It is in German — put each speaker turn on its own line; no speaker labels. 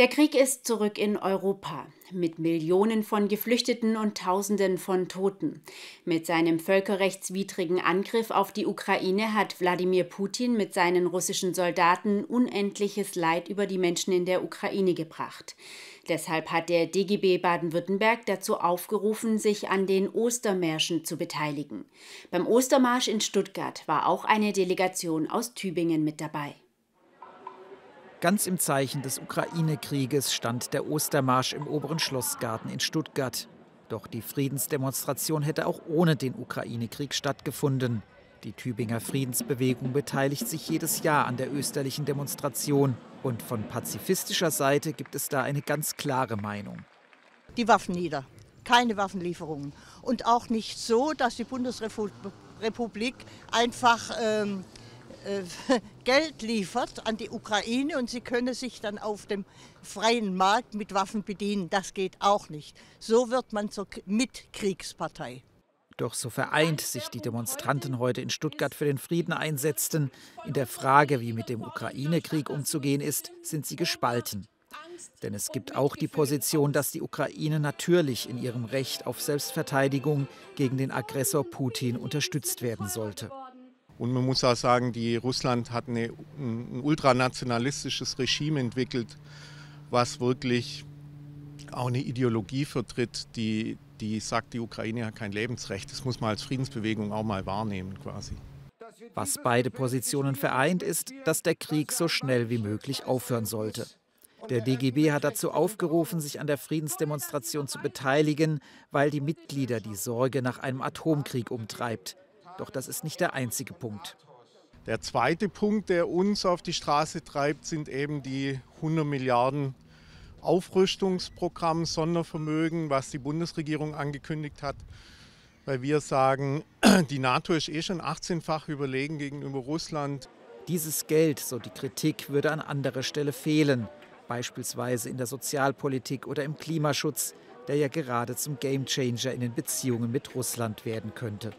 Der Krieg ist zurück in Europa, mit Millionen von Geflüchteten und Tausenden von Toten. Mit seinem völkerrechtswidrigen Angriff auf die Ukraine hat Wladimir Putin mit seinen russischen Soldaten unendliches Leid über die Menschen in der Ukraine gebracht. Deshalb hat der DGB Baden-Württemberg dazu aufgerufen, sich an den Ostermärschen zu beteiligen. Beim Ostermarsch in Stuttgart war auch eine Delegation aus Tübingen mit dabei.
Ganz im Zeichen des Ukraine-Krieges stand der Ostermarsch im oberen Schlossgarten in Stuttgart. Doch die Friedensdemonstration hätte auch ohne den Ukraine-Krieg stattgefunden. Die Tübinger Friedensbewegung beteiligt sich jedes Jahr an der österlichen Demonstration. Und von pazifistischer Seite gibt es da eine ganz klare Meinung.
Die Waffen nieder. Keine Waffenlieferungen. Und auch nicht so, dass die Bundesrepublik einfach ähm, äh, Geld liefert an die Ukraine und sie könne sich dann auf dem freien Markt mit Waffen bedienen. Das geht auch nicht. So wird man zur Mitkriegspartei.
Doch so vereint sich die Demonstranten heute in Stuttgart für den Frieden einsetzten. In der Frage, wie mit dem Ukraine-Krieg umzugehen ist, sind sie gespalten. Denn es gibt auch die Position, dass die Ukraine natürlich in ihrem Recht auf Selbstverteidigung gegen den Aggressor Putin unterstützt werden sollte.
Und man muss auch sagen, die Russland hat eine, ein ultranationalistisches Regime entwickelt, was wirklich auch eine Ideologie vertritt, die, die sagt, die Ukraine hat kein Lebensrecht. Das muss man als Friedensbewegung auch mal wahrnehmen quasi.
Was beide Positionen vereint, ist, dass der Krieg so schnell wie möglich aufhören sollte. Der DGB hat dazu aufgerufen, sich an der Friedensdemonstration zu beteiligen, weil die Mitglieder die Sorge nach einem Atomkrieg umtreibt. Doch das ist nicht der einzige Punkt.
Der zweite Punkt, der uns auf die Straße treibt, sind eben die 100 Milliarden Aufrüstungsprogramm Sondervermögen, was die Bundesregierung angekündigt hat. Weil wir sagen, die NATO ist eh schon 18-fach überlegen gegenüber Russland.
Dieses Geld, so die Kritik, würde an anderer Stelle fehlen, beispielsweise in der Sozialpolitik oder im Klimaschutz, der ja gerade zum Gamechanger in den Beziehungen mit Russland werden könnte.